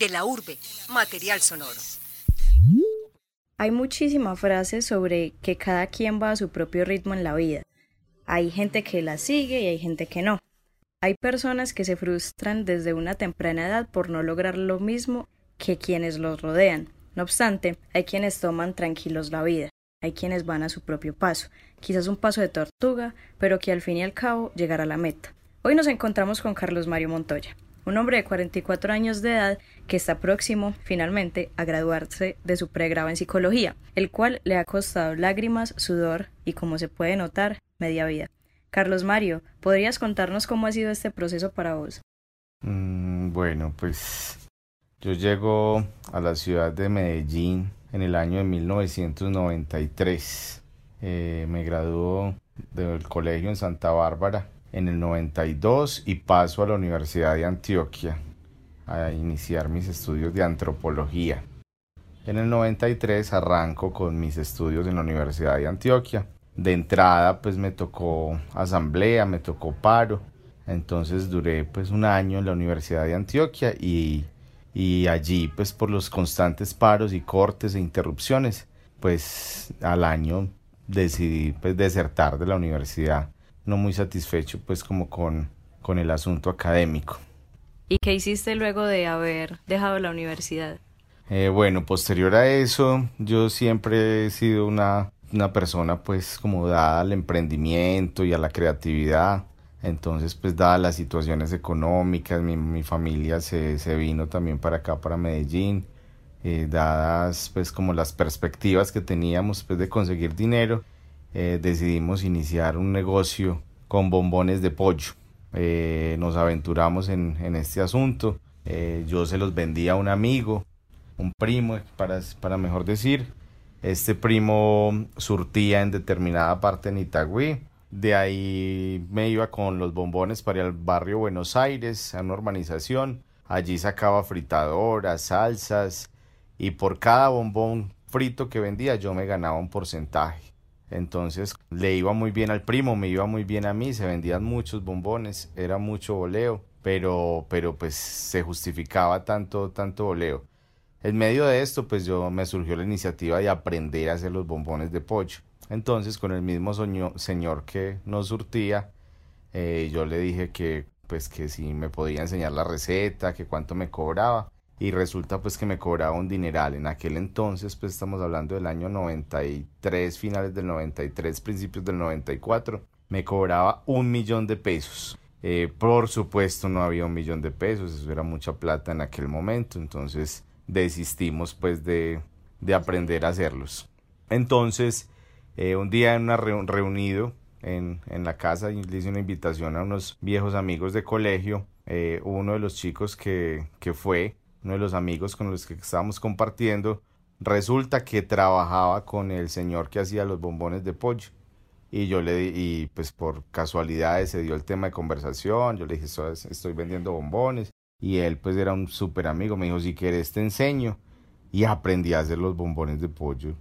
De la urbe, material sonoro. Hay muchísimas frases sobre que cada quien va a su propio ritmo en la vida. Hay gente que la sigue y hay gente que no. Hay personas que se frustran desde una temprana edad por no lograr lo mismo que quienes los rodean. No obstante, hay quienes toman tranquilos la vida, hay quienes van a su propio paso, quizás un paso de tortuga, pero que al fin y al cabo llegará a la meta. Hoy nos encontramos con Carlos Mario Montoya, un hombre de 44 años de edad que está próximo, finalmente, a graduarse de su pregrado en psicología, el cual le ha costado lágrimas, sudor y, como se puede notar, media vida. Carlos Mario, ¿podrías contarnos cómo ha sido este proceso para vos? Mm, bueno, pues yo llego a la ciudad de Medellín en el año de 1993. Eh, me graduó del colegio en Santa Bárbara en el 92 y paso a la Universidad de Antioquia a iniciar mis estudios de antropología. En el 93 arranco con mis estudios en la Universidad de Antioquia. De entrada pues me tocó asamblea, me tocó paro. Entonces duré pues un año en la Universidad de Antioquia y y allí pues por los constantes paros y cortes e interrupciones pues al año decidí pues desertar de la universidad no muy satisfecho pues como con, con el asunto académico. ¿Y qué hiciste luego de haber dejado la universidad? Eh, bueno, posterior a eso yo siempre he sido una, una persona pues como dada al emprendimiento y a la creatividad entonces, pues dadas las situaciones económicas, mi, mi familia se, se, vino también para acá, para Medellín, eh, dadas pues como las perspectivas que teníamos pues de conseguir dinero, eh, decidimos iniciar un negocio con bombones de pollo. Eh, nos aventuramos en, este asunto, yo se los vendía a un amigo, un primo, para, para mejor decir, este primo surtía en determinada parte en Itagüí, de ahí me iba con los bombones para el barrio Buenos Aires, a una urbanización. Allí sacaba fritadoras, salsas y por cada bombón frito que vendía yo me ganaba un porcentaje. Entonces le iba muy bien al primo, me iba muy bien a mí, se vendían muchos bombones, era mucho voleo, pero, pero pues se justificaba tanto, tanto voleo. En medio de esto, pues yo me surgió la iniciativa de aprender a hacer los bombones de pollo. Entonces, con el mismo señor que nos surtía, eh, yo le dije que pues que si me podía enseñar la receta, que cuánto me cobraba. Y resulta pues que me cobraba un dineral. En aquel entonces, pues estamos hablando del año 93, finales del 93, principios del 94, me cobraba un millón de pesos. Eh, por supuesto no había un millón de pesos, eso era mucha plata en aquel momento, entonces desistimos pues de, de aprender a hacerlos. Entonces eh, un día en una reunido en, en, la casa le hice una invitación a unos viejos amigos de colegio. Eh, uno de los chicos que, que fue, uno de los amigos con los que estábamos compartiendo, resulta que trabajaba con el señor que hacía los bombones de pollo. Y yo le y pues por casualidades se dio el tema de conversación, yo le dije, estoy vendiendo bombones. Y él pues era un súper amigo, me dijo, si quieres te enseño. Y aprendí a hacer los bombones de pollo.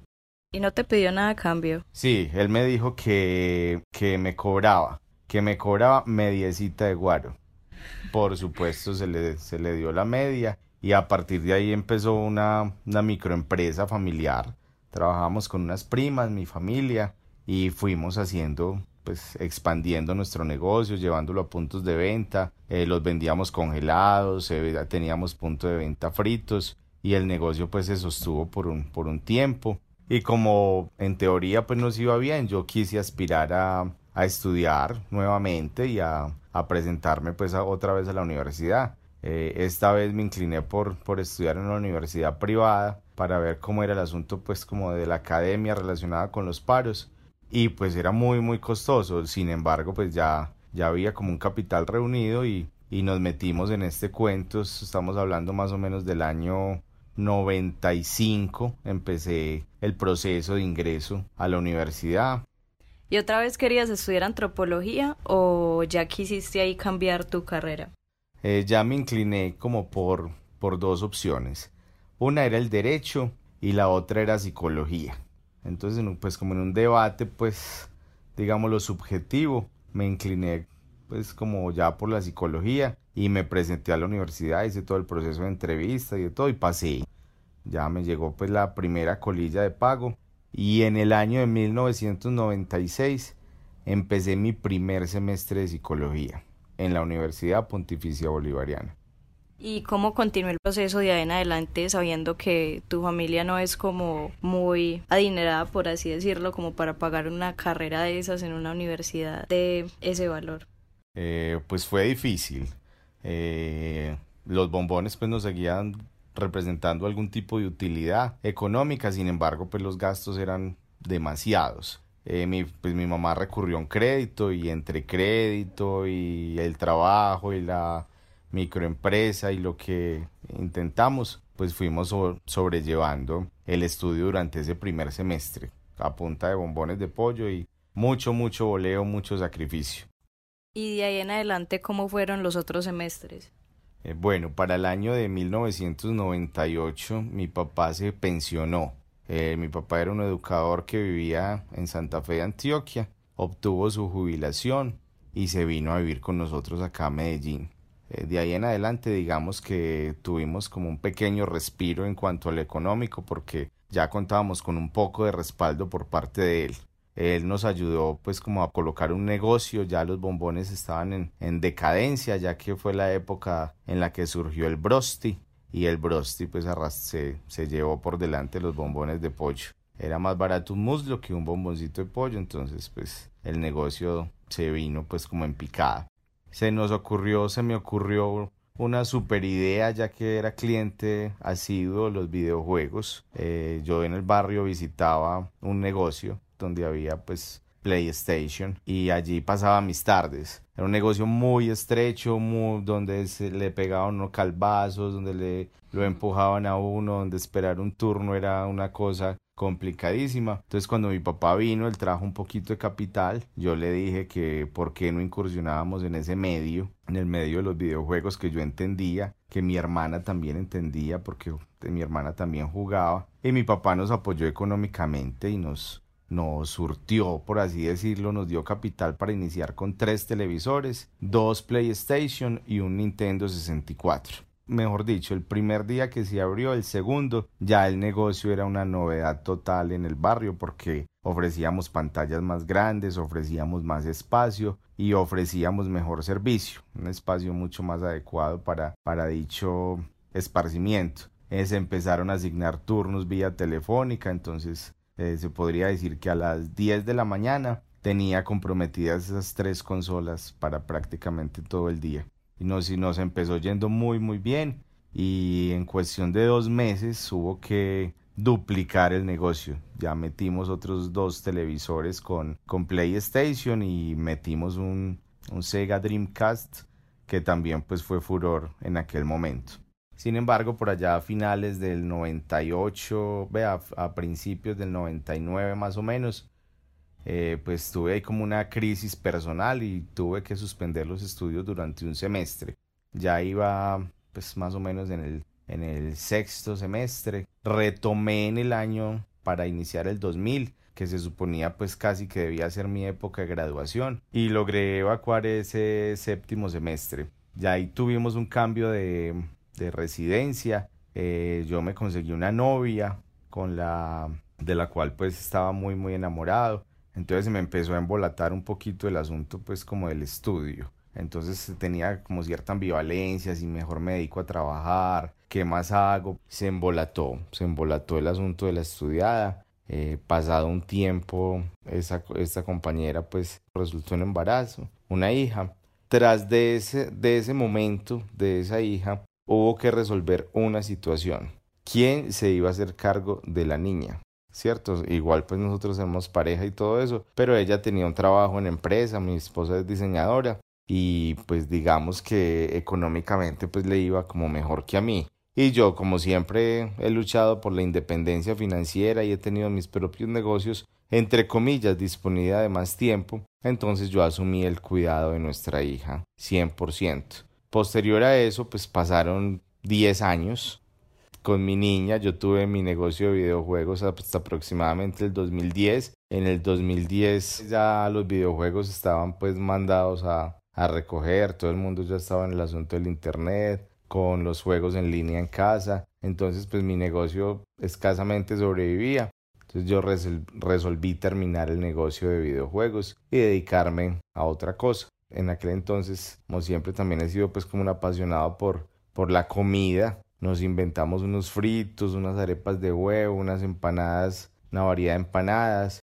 ¿Y no te pidió nada a cambio? Sí, él me dijo que, que me cobraba, que me cobraba mediecita de guaro. Por supuesto, se le, se le dio la media y a partir de ahí empezó una, una microempresa familiar. Trabajamos con unas primas, mi familia, y fuimos haciendo, pues expandiendo nuestro negocio, llevándolo a puntos de venta. Eh, los vendíamos congelados, teníamos puntos de venta fritos y el negocio pues se sostuvo por un, por un tiempo. Y como en teoría pues nos iba bien, yo quise aspirar a, a estudiar nuevamente y a, a presentarme pues otra vez a la universidad. Eh, esta vez me incliné por, por estudiar en una universidad privada para ver cómo era el asunto pues como de la academia relacionada con los paros y pues era muy muy costoso sin embargo pues ya ya había como un capital reunido y, y nos metimos en este cuento estamos hablando más o menos del año 95 empecé el proceso de ingreso a la universidad. ¿Y otra vez querías estudiar antropología o ya quisiste ahí cambiar tu carrera? Eh, ya me incliné como por, por dos opciones. Una era el derecho y la otra era psicología. Entonces, pues como en un debate, pues, digamos lo subjetivo, me incliné pues como ya por la psicología y me presenté a la universidad, hice todo el proceso de entrevista y de todo y pasé. Ya me llegó pues la primera colilla de pago y en el año de 1996 empecé mi primer semestre de psicología en la Universidad Pontificia Bolivariana. ¿Y cómo continuó el proceso de ahí en adelante sabiendo que tu familia no es como muy adinerada, por así decirlo, como para pagar una carrera de esas en una universidad de ese valor? Eh, pues fue difícil. Eh, los bombones pues nos seguían representando algún tipo de utilidad económica, sin embargo pues los gastos eran demasiados. Eh, mi, pues mi mamá recurrió a un crédito y entre crédito y el trabajo y la microempresa y lo que intentamos, pues fuimos sobrellevando el estudio durante ese primer semestre a punta de bombones de pollo y mucho, mucho voleo, mucho sacrificio. ¿Y de ahí en adelante cómo fueron los otros semestres? Eh, bueno, para el año de 1998 mi papá se pensionó. Eh, mi papá era un educador que vivía en Santa Fe de Antioquia, obtuvo su jubilación y se vino a vivir con nosotros acá a Medellín. Eh, de ahí en adelante digamos que tuvimos como un pequeño respiro en cuanto al económico porque ya contábamos con un poco de respaldo por parte de él. Él nos ayudó pues como a colocar un negocio, ya los bombones estaban en, en decadencia ya que fue la época en la que surgió el brosti y el brosti pues se, se llevó por delante los bombones de pollo. Era más barato un muslo que un bomboncito de pollo, entonces pues el negocio se vino pues como en picada se nos ocurrió, se me ocurrió una super idea ya que era cliente asiduo de los videojuegos. Eh, yo en el barrio visitaba un negocio donde había pues PlayStation y allí pasaba mis tardes. Era un negocio muy estrecho, muy, donde se le pegaban unos calvazos, donde le lo empujaban a uno, donde esperar un turno era una cosa complicadísima. Entonces cuando mi papá vino, él trajo un poquito de capital, yo le dije que por qué no incursionábamos en ese medio, en el medio de los videojuegos que yo entendía, que mi hermana también entendía porque mi hermana también jugaba y mi papá nos apoyó económicamente y nos nos surtió, por así decirlo, nos dio capital para iniciar con tres televisores, dos PlayStation y un Nintendo 64 mejor dicho, el primer día que se abrió, el segundo, ya el negocio era una novedad total en el barrio porque ofrecíamos pantallas más grandes, ofrecíamos más espacio y ofrecíamos mejor servicio, un espacio mucho más adecuado para, para dicho esparcimiento. Se empezaron a asignar turnos vía telefónica, entonces eh, se podría decir que a las 10 de la mañana tenía comprometidas esas tres consolas para prácticamente todo el día y nos, y nos empezó yendo muy muy bien y en cuestión de dos meses hubo que duplicar el negocio. Ya metimos otros dos televisores con, con PlayStation y metimos un, un Sega Dreamcast que también pues fue furor en aquel momento. Sin embargo, por allá a finales del 98, vea, a principios del 99 más o menos, eh, pues tuve ahí como una crisis personal y tuve que suspender los estudios durante un semestre. Ya iba pues más o menos en el, en el sexto semestre. Retomé en el año para iniciar el 2000 que se suponía pues casi que debía ser mi época de graduación y logré evacuar ese séptimo semestre. Ya ahí tuvimos un cambio de, de residencia. Eh, yo me conseguí una novia con la de la cual pues estaba muy muy enamorado entonces me empezó a embolatar un poquito el asunto pues como del estudio. Entonces tenía como cierta ambivalencia, si mejor me dedico a trabajar, qué más hago. Se embolató, se embolató el asunto de la estudiada. Eh, pasado un tiempo, esa, esta compañera pues resultó en embarazo, una hija. Tras de ese, de ese momento, de esa hija, hubo que resolver una situación. ¿Quién se iba a hacer cargo de la niña? ¿cierto? Igual pues nosotros somos pareja y todo eso, pero ella tenía un trabajo en empresa, mi esposa es diseñadora y pues digamos que económicamente pues le iba como mejor que a mí. Y yo como siempre he luchado por la independencia financiera y he tenido mis propios negocios, entre comillas, disponibilidad de más tiempo, entonces yo asumí el cuidado de nuestra hija 100%. Posterior a eso pues pasaron 10 años con mi niña. Yo tuve mi negocio de videojuegos hasta aproximadamente el 2010. En el 2010 ya los videojuegos estaban pues mandados a, a recoger, todo el mundo ya estaba en el asunto del internet, con los juegos en línea en casa, entonces pues mi negocio escasamente sobrevivía. Entonces yo resolví terminar el negocio de videojuegos y dedicarme a otra cosa. En aquel entonces, como siempre, también he sido pues como un apasionado por, por la comida. Nos inventamos unos fritos, unas arepas de huevo, unas empanadas, una variedad de empanadas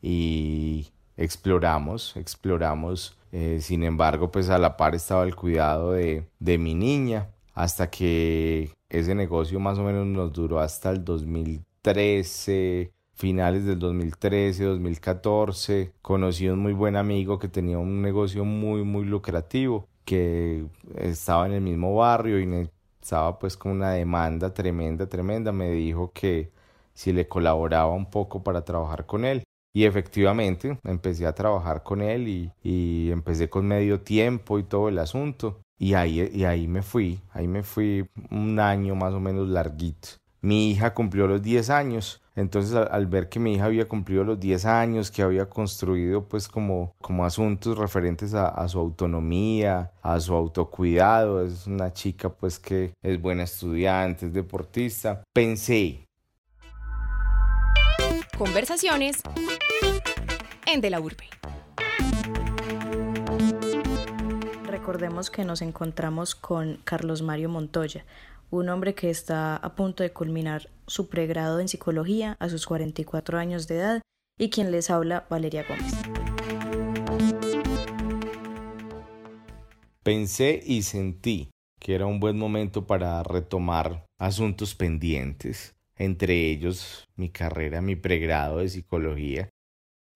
y exploramos, exploramos. Eh, sin embargo, pues a la par estaba el cuidado de, de mi niña hasta que ese negocio más o menos nos duró hasta el 2013, finales del 2013, 2014. Conocí a un muy buen amigo que tenía un negocio muy, muy lucrativo, que estaba en el mismo barrio y estaba pues con una demanda tremenda, tremenda. Me dijo que si le colaboraba un poco para trabajar con él. Y efectivamente empecé a trabajar con él y, y, empecé con medio tiempo y todo el asunto. Y ahí, y ahí me fui, ahí me fui un año más o menos larguito. Mi hija cumplió los 10 años, entonces al, ver que mi hija había cumplido los 10 años, que había construido pues como, como asuntos referentes a, a su autonomía, a su autocuidado, es una chica pues que es buena estudiante, es deportista, pensé, Conversaciones en De la Urbe. Recordemos que nos encontramos con Carlos Mario Montoya, un hombre que está a punto de culminar su pregrado en psicología a sus 44 años de edad y quien les habla Valeria Gómez. Pensé y sentí que era un buen momento para retomar asuntos pendientes entre ellos mi carrera, mi pregrado de psicología.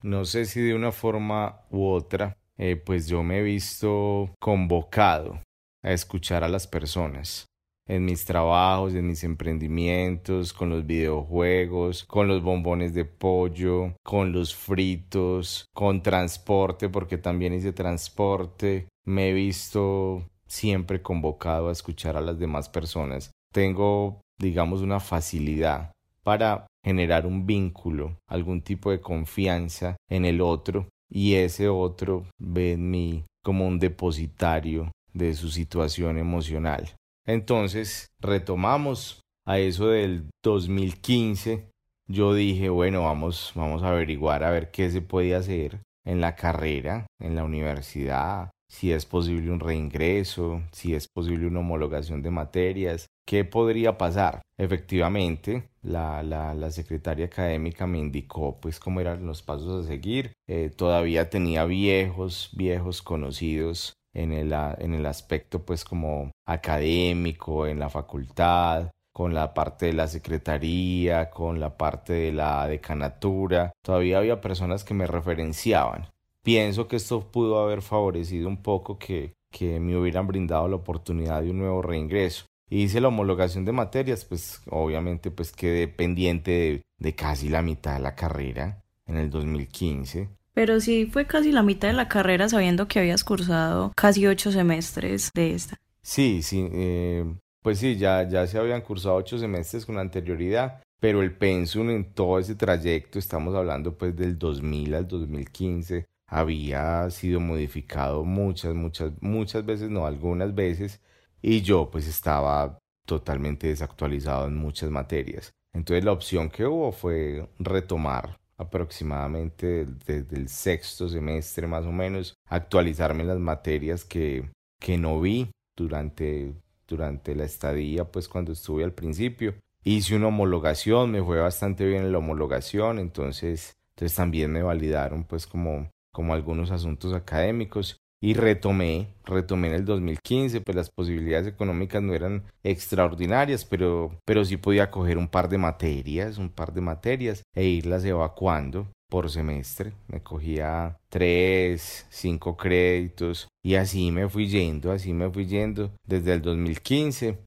No sé si de una forma u otra, eh, pues yo me he visto convocado a escuchar a las personas en mis trabajos, en mis emprendimientos, con los videojuegos, con los bombones de pollo, con los fritos, con transporte, porque también hice transporte. Me he visto siempre convocado a escuchar a las demás personas. Tengo digamos, una facilidad para generar un vínculo, algún tipo de confianza en el otro y ese otro ve en mí como un depositario de su situación emocional. Entonces, retomamos a eso del 2015. Yo dije, bueno, vamos, vamos a averiguar a ver qué se puede hacer en la carrera, en la universidad, si es posible un reingreso, si es posible una homologación de materias, ¿Qué podría pasar? Efectivamente, la, la, secretaria académica me indicó pues cómo eran los pasos a seguir. Eh, todavía tenía viejos, viejos conocidos en el, en el aspecto pues como académico, en la facultad, con la parte de la secretaría, con la parte de la decanatura. Todavía había personas que me referenciaban. Pienso que esto pudo haber favorecido un poco que, que me hubieran brindado la oportunidad de un nuevo reingreso hice la homologación de materias, pues obviamente pues quedé pendiente de, casi la mitad de la carrera en el 2015. Pero sí fue casi la mitad de la carrera sabiendo que habías cursado casi ocho semestres de esta. Sí, sí, eh, pues sí, ya, ya se habían cursado ocho semestres con anterioridad, pero el pensum en todo ese trayecto, estamos hablando pues del 2000 al 2015, había sido modificado muchas, muchas, muchas veces, no algunas veces, y yo pues estaba totalmente desactualizado en muchas materias. Entonces la opción que hubo fue retomar aproximadamente desde el sexto semestre más o menos, actualizarme las materias que, que no vi durante, durante la estadía, pues cuando estuve al principio. Hice una homologación, me fue bastante bien en la homologación, entonces, entonces también me validaron pues como, como algunos asuntos académicos y retomé, retomé en el 2015, pues las posibilidades económicas no eran extraordinarias, pero, pero sí podía coger un par de materias, un par de materias e irlas evacuando por semestre. Me cogía tres, cinco créditos y así me fui yendo, así me fui yendo desde el 2015.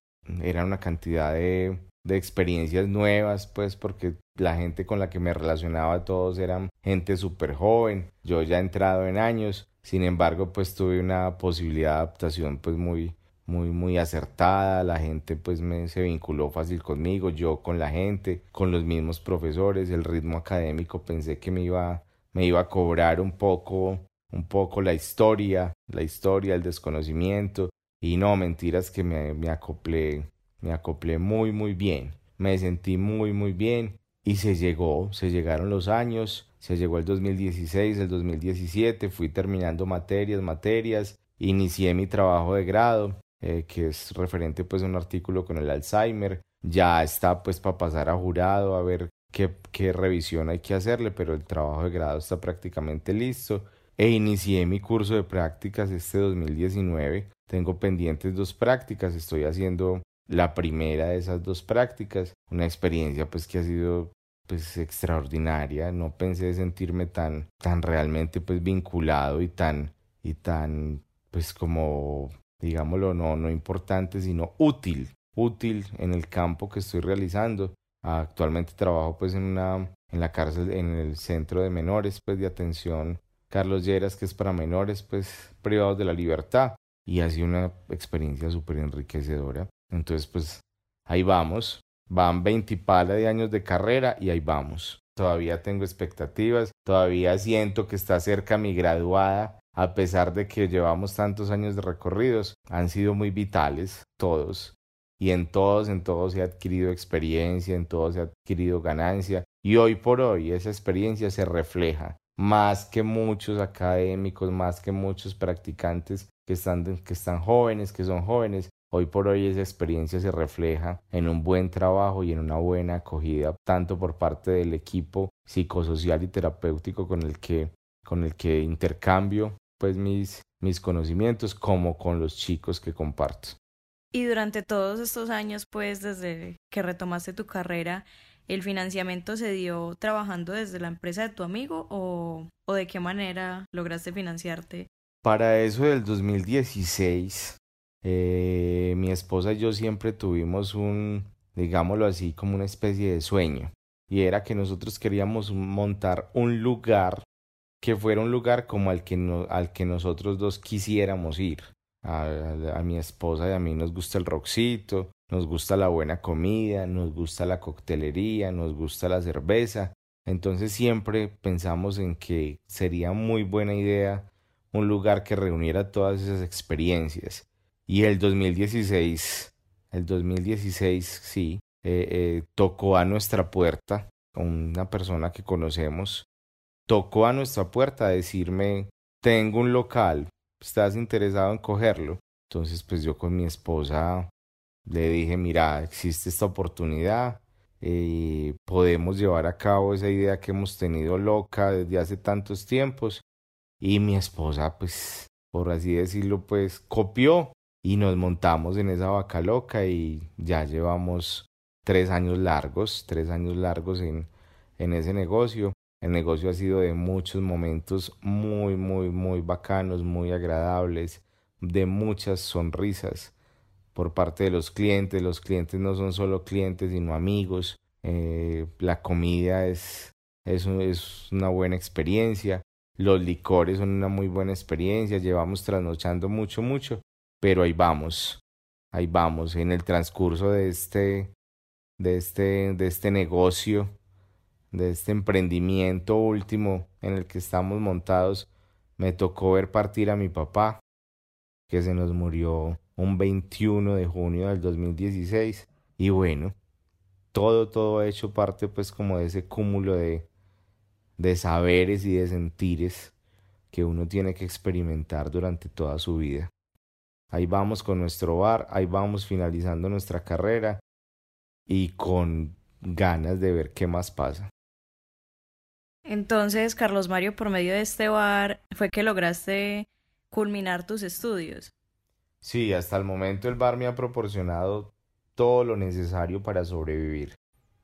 Era una cantidad de, de experiencias nuevas, pues porque la gente con la que me relacionaba todos eran gente súper joven, yo ya entrado en años sin embargo, pues tuve una posibilidad de adaptación pues muy, muy, muy acertada, la gente pues me, se vinculó fácil conmigo, yo con la gente, con los mismos profesores, el ritmo académico pensé que me iba, me iba a cobrar un poco un poco la historia, la historia, el desconocimiento. Y no, mentiras que me, me acoplé, me acoplé muy muy bien, me sentí muy muy bien. Y se llegó, se llegaron los años, se llegó el 2016, el 2017, fui terminando materias, materias, inicié mi trabajo de grado, eh, que es referente pues a un artículo con el Alzheimer, ya está pues para pasar a jurado a ver qué, qué revisión hay que hacerle, pero el trabajo de grado está prácticamente listo e inicié mi curso de prácticas este 2019. Tengo pendientes dos prácticas, estoy haciendo la primera de esas dos prácticas, una experiencia pues que ha sido pues extraordinaria, no pensé sentirme tan tan realmente pues vinculado y tan y tan pues como digámoslo no no importante, sino útil útil en el campo que estoy realizando. Actualmente trabajo pues en una en la cárcel en el centro de menores pues de atención Carlos Lleras que es para menores pues privados de la libertad y ha sido una experiencia súper enriquecedora. Entonces pues ahí vamos, van 20 pala de años de carrera y ahí vamos. Todavía tengo expectativas, todavía siento que está cerca mi graduada, a pesar de que llevamos tantos años de recorridos, han sido muy vitales todos. Y en todos, en todos ha adquirido experiencia, en todos ha adquirido ganancia. Y hoy por hoy esa experiencia se refleja. Más que muchos académicos, más que muchos practicantes que están, que están jóvenes, que son jóvenes, Hoy por hoy esa experiencia se refleja en un buen trabajo y en una buena acogida, tanto por parte del equipo psicosocial y terapéutico con el que, con el que intercambio pues mis, mis conocimientos como con los chicos que comparto. Y durante todos estos años, pues desde que retomaste tu carrera, ¿el financiamiento se dio trabajando desde la empresa de tu amigo o, o de qué manera lograste financiarte? Para eso del 2016, eh, mi esposa y yo siempre tuvimos un, digámoslo así, como una especie de sueño. Y era que nosotros queríamos montar un lugar que fuera un lugar como al que, no, al que nosotros dos quisiéramos ir a, mi esposa y a mí nos gusta el rockcito, nos gusta la buena comida, nos gusta la coctelería, nos gusta la cerveza. Entonces siempre pensamos en que sería muy buena idea un lugar que reuniera todas esas experiencias. Y el 2016, el 2016, sí, eh, eh, tocó a nuestra puerta, una persona que conocemos, tocó a nuestra puerta a decirme, tengo un local, ¿estás interesado en cogerlo? Entonces, pues yo con mi esposa le dije, mira, existe esta oportunidad, eh, podemos llevar a cabo esa idea que hemos tenido loca desde hace tantos tiempos. Y mi esposa, pues, por así decirlo, pues copió y nos montamos en esa vaca loca y ya llevamos tres años largos, tres años largos en, en ese negocio. El negocio ha sido de muchos momentos muy, muy, muy bacanos, muy agradables, de muchas sonrisas por parte de los clientes. Los clientes no son solo clientes, sino amigos. Eh, la comida es, es, es una buena experiencia. Los licores son una muy buena experiencia. Llevamos trasnochando mucho, mucho. Pero ahí vamos. Ahí vamos. En el transcurso de este, de este, de este negocio de este emprendimiento último en el que estamos montados, me tocó ver partir a mi papá, que se nos murió un 21 de junio del 2016. Y bueno, todo, todo hecho parte pues como de ese cúmulo de, de saberes y de sentires que uno tiene que experimentar durante toda su vida. Ahí vamos con nuestro bar, ahí vamos finalizando nuestra carrera y con ganas de ver qué más pasa. Entonces, Carlos Mario, por medio de este bar, fue que lograste culminar tus estudios. Sí, hasta el momento el bar me ha proporcionado todo lo necesario para sobrevivir,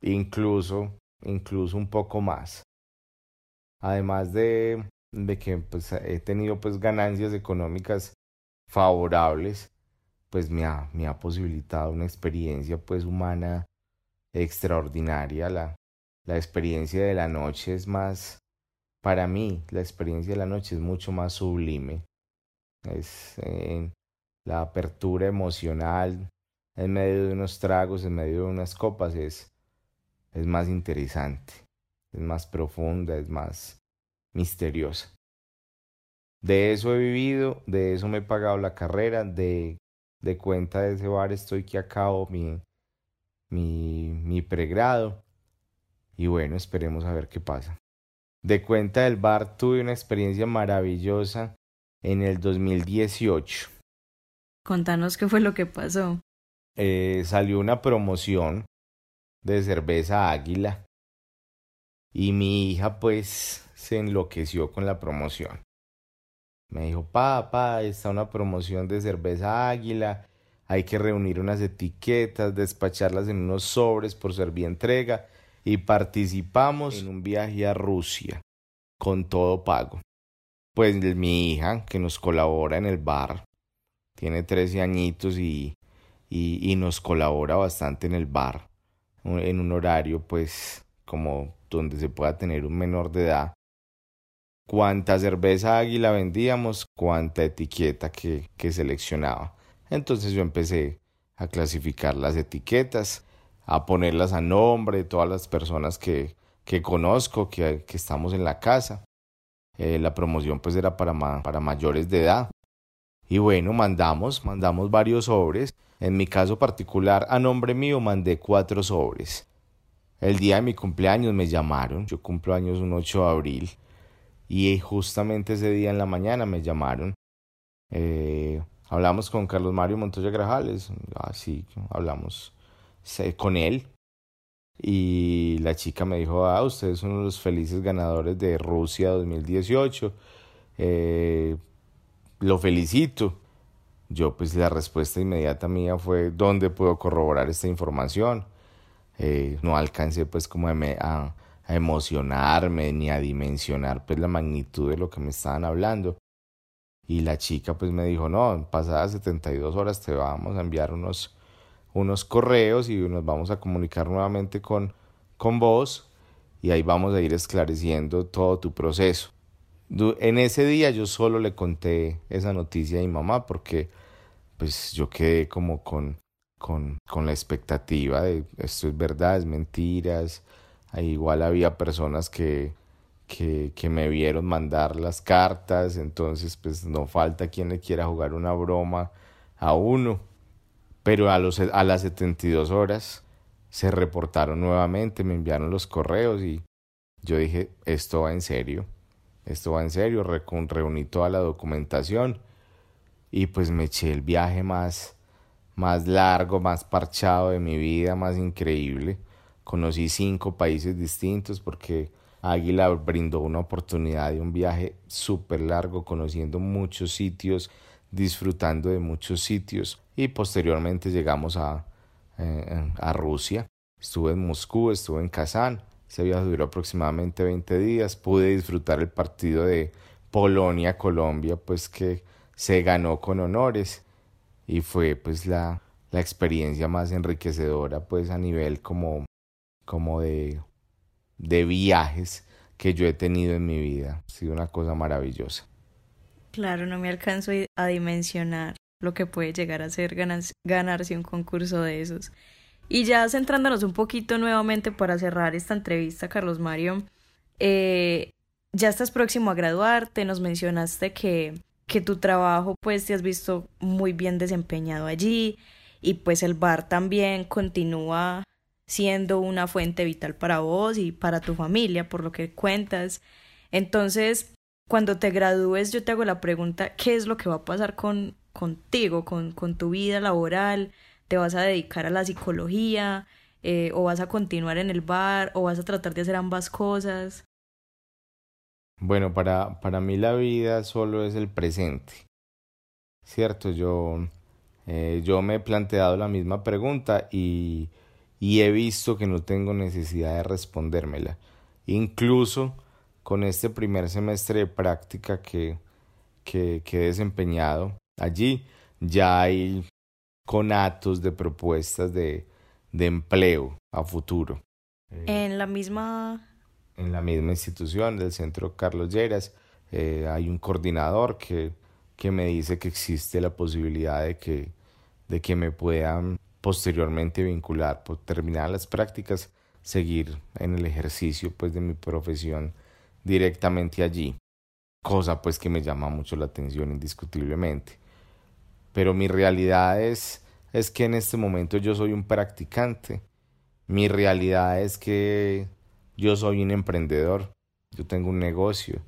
incluso, incluso un poco más. Además de, de que pues, he tenido pues ganancias económicas favorables, pues me ha, me ha posibilitado una experiencia pues humana extraordinaria, la, la experiencia de la noche es más, para mí, la experiencia de la noche es mucho más sublime. Es eh, la apertura emocional en medio de unos tragos, en medio de unas copas, es, es más interesante, es más profunda, es más misteriosa. De eso he vivido, de eso me he pagado la carrera, de, de cuenta de ese bar estoy que acabo mi, mi, mi pregrado. Y bueno, esperemos a ver qué pasa. De cuenta del bar tuve una experiencia maravillosa en el 2018. Contanos qué fue lo que pasó. Eh, salió una promoción de cerveza águila y mi hija pues se enloqueció con la promoción. Me dijo, papá, está una promoción de cerveza águila, hay que reunir unas etiquetas, despacharlas en unos sobres por servir entrega y participamos en un viaje a Rusia con todo pago. Pues mi hija, que nos colabora en el bar, tiene 13 añitos y, y nos colabora bastante en el bar, en un horario pues como donde se pueda tener un menor de edad. Cuánta cerveza águila vendíamos, cuánta etiqueta que, seleccionaba. Entonces yo empecé a clasificar las etiquetas, a ponerlas a nombre de todas las personas que, que conozco, que, que, estamos en la casa. Eh, la promoción pues era para, para mayores de edad. Y bueno, mandamos, mandamos varios sobres. En mi caso particular, a nombre mío, mandé cuatro sobres. El día de mi cumpleaños me llamaron, yo cumplo años un 8 de abril, y justamente ese día en la mañana me llamaron. Eh, hablamos con Carlos Mario Montoya Grajales, así hablamos con él. Y la chica me dijo, ah, usted es uno de los felices ganadores de Rusia 2018. Eh, lo felicito. Yo pues la respuesta inmediata mía fue, ¿dónde puedo corroborar esta información? Eh, no alcancé pues como a, a, emocionarme ni a dimensionar pues la magnitud de lo que me estaban hablando. Y la chica pues me dijo, no, pasadas 72 horas te vamos a enviar unos, unos correos y nos vamos a comunicar nuevamente con, con vos y ahí vamos a ir esclareciendo todo tu proceso. En ese día yo solo le conté esa noticia a mi mamá porque pues yo quedé como con con, con la expectativa de esto es verdad, es mentiras. Igual había personas que, que, que, me vieron mandar las cartas, entonces pues no falta quien le quiera jugar una broma a uno. Pero a, los, a las 72 horas se reportaron nuevamente, me enviaron los correos y yo dije, esto va en serio, esto va en serio, reuní toda la documentación y pues me eché el viaje más más largo, más parchado de mi vida, más increíble. Conocí cinco países distintos porque Águila brindó una oportunidad de un viaje súper largo, conociendo muchos sitios, disfrutando de muchos sitios y posteriormente llegamos a, eh, a Rusia. Estuve en Moscú, estuve en Kazán. Ese viaje duró aproximadamente 20 días. Pude disfrutar el partido de Polonia-Colombia, pues que se ganó con honores y fue pues la, la experiencia más enriquecedora pues a nivel como, como de, de viajes que yo he tenido en mi vida. Ha sido una cosa maravillosa. Claro, no me alcanzo a dimensionar lo que puede llegar a ser ganarse un concurso de esos. Y ya centrándonos un poquito nuevamente para cerrar esta entrevista, Carlos Mario, eh, ya estás próximo a graduarte, nos mencionaste que que tu trabajo pues te has visto muy bien desempeñado allí y pues el bar también continúa siendo una fuente vital para vos y para tu familia, por lo que cuentas. Entonces, cuando te gradúes, yo te hago la pregunta, ¿qué es lo que va a pasar con, contigo, con, con tu vida laboral? ¿Te vas a dedicar a la psicología? Eh, ¿O vas a continuar en el bar? ¿O vas a tratar de hacer ambas cosas? Bueno, para, para mí la vida solo es el presente. Cierto, yo, eh, yo me he planteado la misma pregunta y, y he visto que no tengo necesidad de respondérmela. Incluso con este primer semestre de práctica que, que, que he desempeñado allí, ya hay conatos de propuestas de, de empleo a futuro. En la misma en la misma institución del Centro Carlos Lleras. Eh, hay un coordinador que, que me dice que existe la posibilidad de que, de que me puedan posteriormente vincular, por terminar las prácticas, seguir en el ejercicio pues, de mi profesión directamente allí. cosa pues que me llama mucho la atención indiscutiblemente. Pero mi realidad es, es que en este momento yo soy un practicante. Mi realidad es que yo soy un emprendedor. Yo tengo un negocio,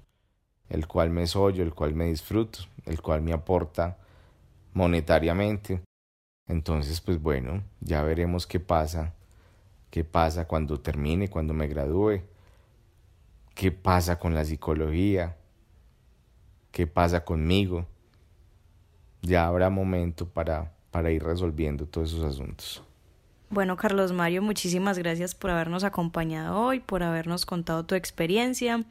el cual me soy, el cual me disfruto, el cual me aporta monetariamente. Entonces, pues bueno, ya veremos qué pasa, qué pasa cuando termine, cuando me gradúe, qué pasa con la psicología, qué pasa conmigo. Ya habrá momento para, para ir resolviendo todos esos asuntos. Bueno, Carlos Mario, muchísimas gracias por habernos acompañado hoy, por habernos contado tu experiencia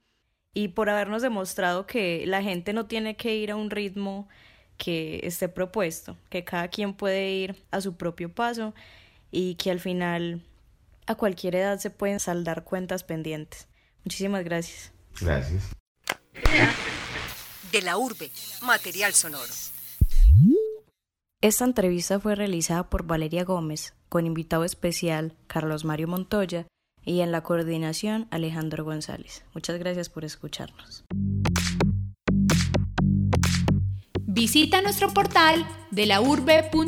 y por habernos demostrado que la gente no tiene que ir a un ritmo que esté propuesto, que cada quien puede ir a su propio paso y que al final a cualquier edad se pueden saldar cuentas pendientes. Muchísimas gracias. Gracias de la urbe, material sonoro. Esta entrevista fue realizada por Valeria Gómez, con invitado especial Carlos Mario Montoya y en la coordinación Alejandro González. Muchas gracias por escucharnos. Visita nuestro portal de la urbe.uda.edu.co